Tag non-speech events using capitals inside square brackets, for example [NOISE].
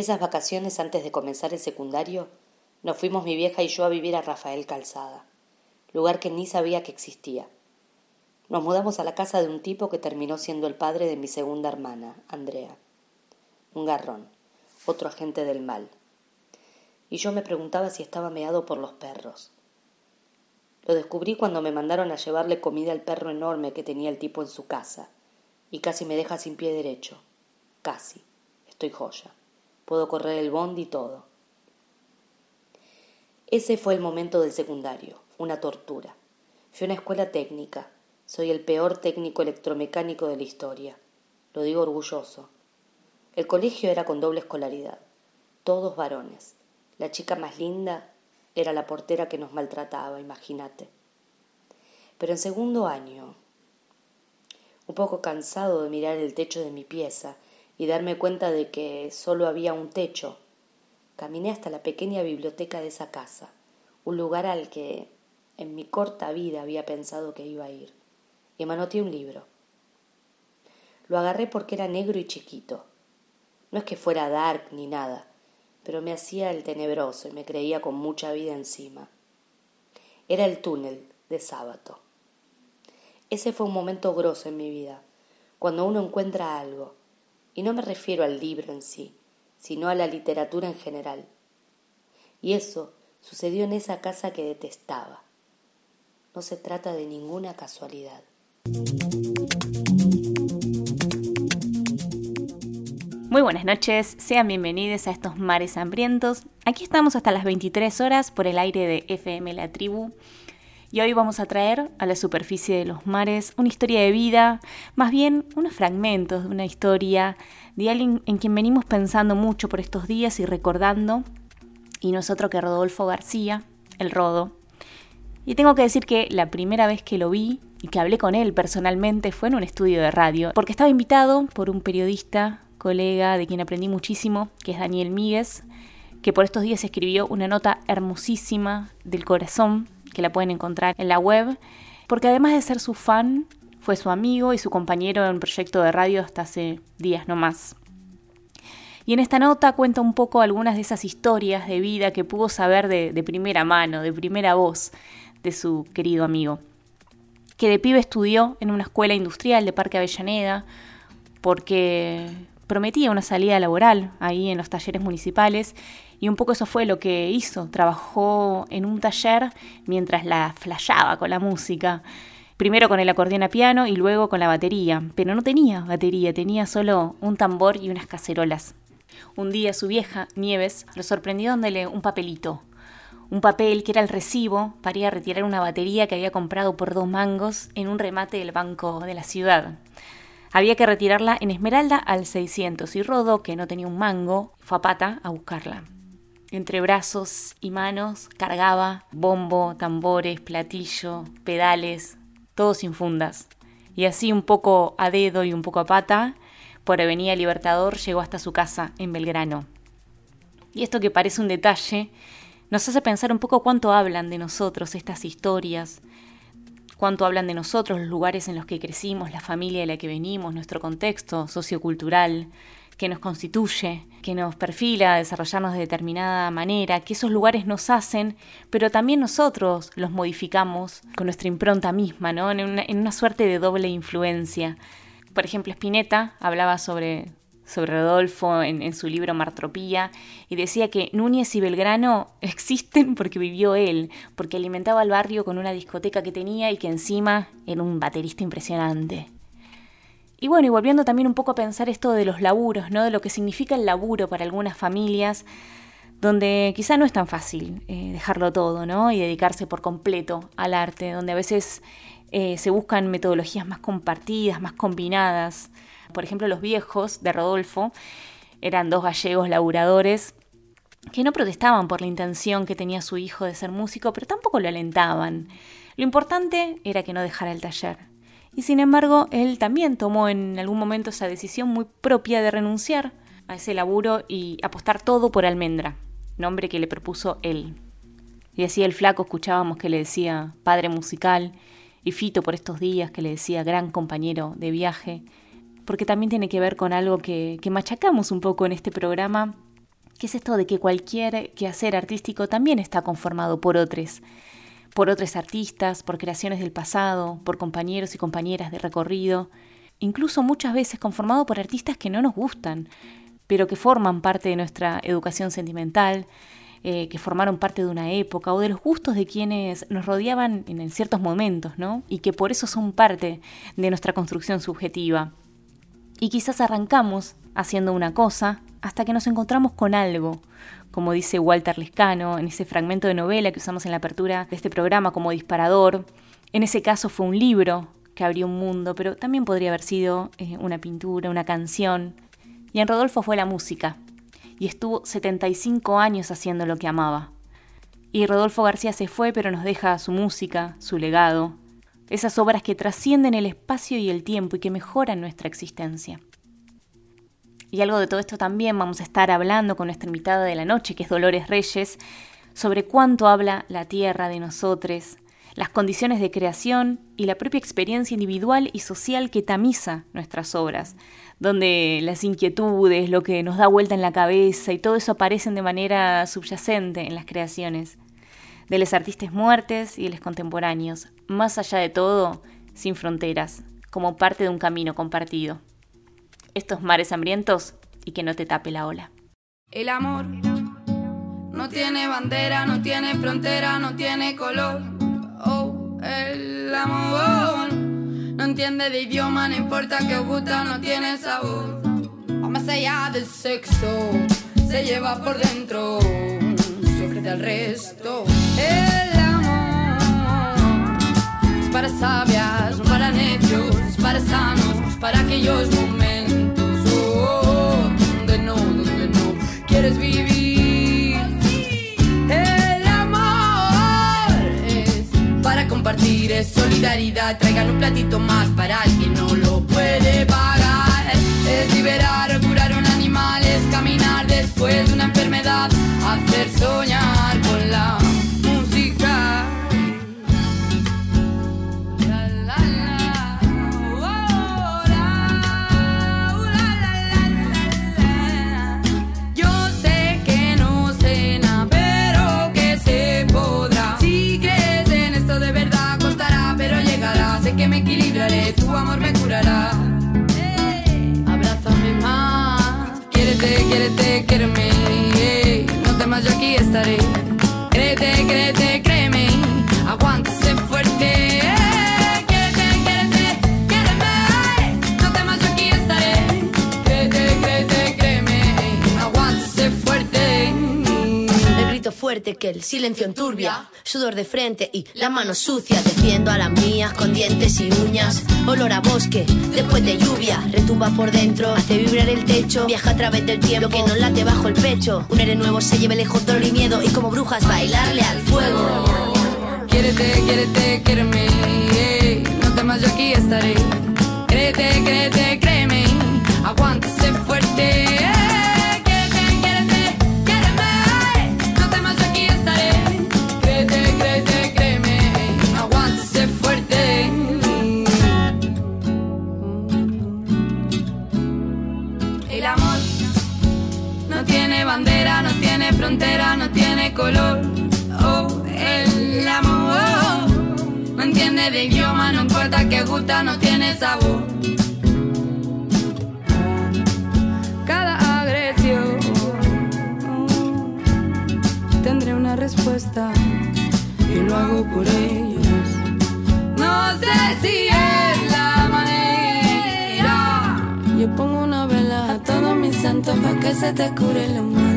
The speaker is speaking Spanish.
Esas vacaciones antes de comenzar el secundario, nos fuimos mi vieja y yo a vivir a Rafael Calzada, lugar que ni sabía que existía. Nos mudamos a la casa de un tipo que terminó siendo el padre de mi segunda hermana, Andrea. Un garrón, otro agente del mal. Y yo me preguntaba si estaba meado por los perros. Lo descubrí cuando me mandaron a llevarle comida al perro enorme que tenía el tipo en su casa, y casi me deja sin pie derecho. Casi. Estoy joya. Puedo correr el bondi y todo. Ese fue el momento del secundario, una tortura. Fui a una escuela técnica. Soy el peor técnico electromecánico de la historia. Lo digo orgulloso. El colegio era con doble escolaridad. Todos varones. La chica más linda era la portera que nos maltrataba, imagínate. Pero en segundo año, un poco cansado de mirar el techo de mi pieza y darme cuenta de que solo había un techo, caminé hasta la pequeña biblioteca de esa casa, un lugar al que en mi corta vida había pensado que iba a ir, y manoteé un libro. Lo agarré porque era negro y chiquito. No es que fuera dark ni nada, pero me hacía el tenebroso y me creía con mucha vida encima. Era el túnel de sábado. Ese fue un momento grosso en mi vida, cuando uno encuentra algo, y no me refiero al libro en sí, sino a la literatura en general. Y eso sucedió en esa casa que detestaba. No se trata de ninguna casualidad. Muy buenas noches, sean bienvenidos a estos mares hambrientos. Aquí estamos hasta las 23 horas por el aire de FM La Tribu. Y hoy vamos a traer a la superficie de los mares una historia de vida, más bien unos fragmentos de una historia de alguien en quien venimos pensando mucho por estos días y recordando, y nosotros que Rodolfo García, el Rodo. Y tengo que decir que la primera vez que lo vi y que hablé con él personalmente fue en un estudio de radio, porque estaba invitado por un periodista colega de quien aprendí muchísimo, que es Daniel Míguez, que por estos días escribió una nota hermosísima del corazón, la pueden encontrar en la web, porque además de ser su fan, fue su amigo y su compañero en un proyecto de radio hasta hace días no más. Y en esta nota cuenta un poco algunas de esas historias de vida que pudo saber de, de primera mano, de primera voz, de su querido amigo, que de pibe estudió en una escuela industrial de Parque Avellaneda, porque prometía una salida laboral ahí en los talleres municipales y un poco eso fue lo que hizo. Trabajó en un taller mientras la flayaba con la música. Primero con el acordeón a piano y luego con la batería. Pero no tenía batería, tenía solo un tambor y unas cacerolas. Un día su vieja, Nieves, lo sorprendió dándole un papelito. Un papel que era el recibo para ir a retirar una batería que había comprado por dos mangos en un remate del banco de la ciudad. Había que retirarla en Esmeralda al 600 y Rodo, que no tenía un mango, fue a pata a buscarla. Entre brazos y manos cargaba bombo, tambores, platillo, pedales, todo sin fundas. Y así un poco a dedo y un poco a pata, por Avenida Libertador llegó hasta su casa en Belgrano. Y esto que parece un detalle, nos hace pensar un poco cuánto hablan de nosotros estas historias, cuánto hablan de nosotros, los lugares en los que crecimos, la familia de la que venimos, nuestro contexto sociocultural, que nos constituye, que nos perfila desarrollarnos de determinada manera, que esos lugares nos hacen, pero también nosotros los modificamos con nuestra impronta misma, ¿no? en, una, en una suerte de doble influencia. Por ejemplo, Spinetta hablaba sobre sobre Rodolfo en, su libro Martropía y decía que Núñez y Belgrano [LAUGHS] existen porque vivió él, porque alimentaba al barrio con una discoteca que tenía y que encima era un baterista impresionante. Y bueno, y volviendo también un poco a pensar esto de los laburos, ¿no? De lo que significa el laburo para algunas familias, donde quizá no es tan fácil eh, dejarlo todo, ¿no? Y dedicarse por completo al arte, donde a veces eh, se buscan metodologías más compartidas, más combinadas. Por ejemplo, los viejos de Rodolfo eran dos gallegos laburadores que no protestaban por la intención que tenía su hijo de ser músico, pero tampoco lo alentaban. Lo importante era que no dejara el taller. Y sin embargo, él también tomó en algún momento esa decisión muy propia de renunciar a ese laburo y apostar todo por Almendra, nombre que le propuso él. Y así el flaco escuchábamos que le decía padre musical, y Fito por estos días que le decía gran compañero de viaje, porque también tiene que ver con algo que, machacamos un poco en este programa, que es esto de que cualquier quehacer artístico también está conformado por otros, por otros artistas, por creaciones del pasado, por compañeros y compañeras de recorrido, incluso muchas veces conformado por artistas que no nos gustan, pero que forman parte de nuestra educación sentimental, eh, que formaron parte de una época o de los gustos de quienes nos rodeaban en ciertos momentos, ¿no? Y que por eso son parte de nuestra construcción subjetiva. Y quizás arrancamos haciendo una cosa hasta que nos encontramos con algo, como dice Walter Lescano en ese fragmento de novela que usamos en la apertura de este programa como disparador. En ese caso fue un libro que abrió un mundo, pero también podría haber sido eh, una pintura, una canción. Y en Rodolfo fue la música, y estuvo 75 años haciendo lo que amaba. Y Rodolfo García se fue, pero nos deja su música, su legado, esas obras que trascienden el espacio y el tiempo y que mejoran nuestra existencia. Y algo de todo esto también vamos a estar hablando con nuestra invitada de la noche, que es Dolores Reyes, sobre cuánto habla la tierra de nosotros, las condiciones de creación y la propia experiencia individual y social que tamiza nuestras obras, donde las inquietudes, lo que nos da vuelta en la cabeza y todo eso aparecen de manera subyacente en las creaciones, de los artistas muertes y de los contemporáneos, más allá de todo, sin fronteras, como parte de un camino compartido estos mares hambrientos y que no te tape la ola. El amor no tiene bandera, no tiene frontera, no tiene color. Oh, el amor no entiende de idioma, no importa que gusta, no tiene sabor. Más allá del sexo, se lleva por dentro, secreta al resto. El amor es para sabias, no para necios, es para sanos, para aquellos momentos quieres vivir. El amor es para compartir, es solidaridad. Traigan un platito más para fuerte que el silencio enturbia. Sudor de frente y la mano sucia. Defiendo a las mías con dientes y uñas olor a bosque, después de lluvia, retumba por dentro, hace vibrar el techo, viaja a través del tiempo, que no late bajo el pecho, un aire nuevo se lleve lejos dolor y miedo, y como brujas bailarle al fuego. Quiérete, quiérete, quiéreme, no temas, yo aquí estaré. Créete, créete, créeme, frontera, no tiene color. Oh, el amor no entiende de idioma, no importa que gusta, no tiene sabor. Cada agresión tendré una respuesta y lo hago por ellos. No sé si es santos para que se te cure la mano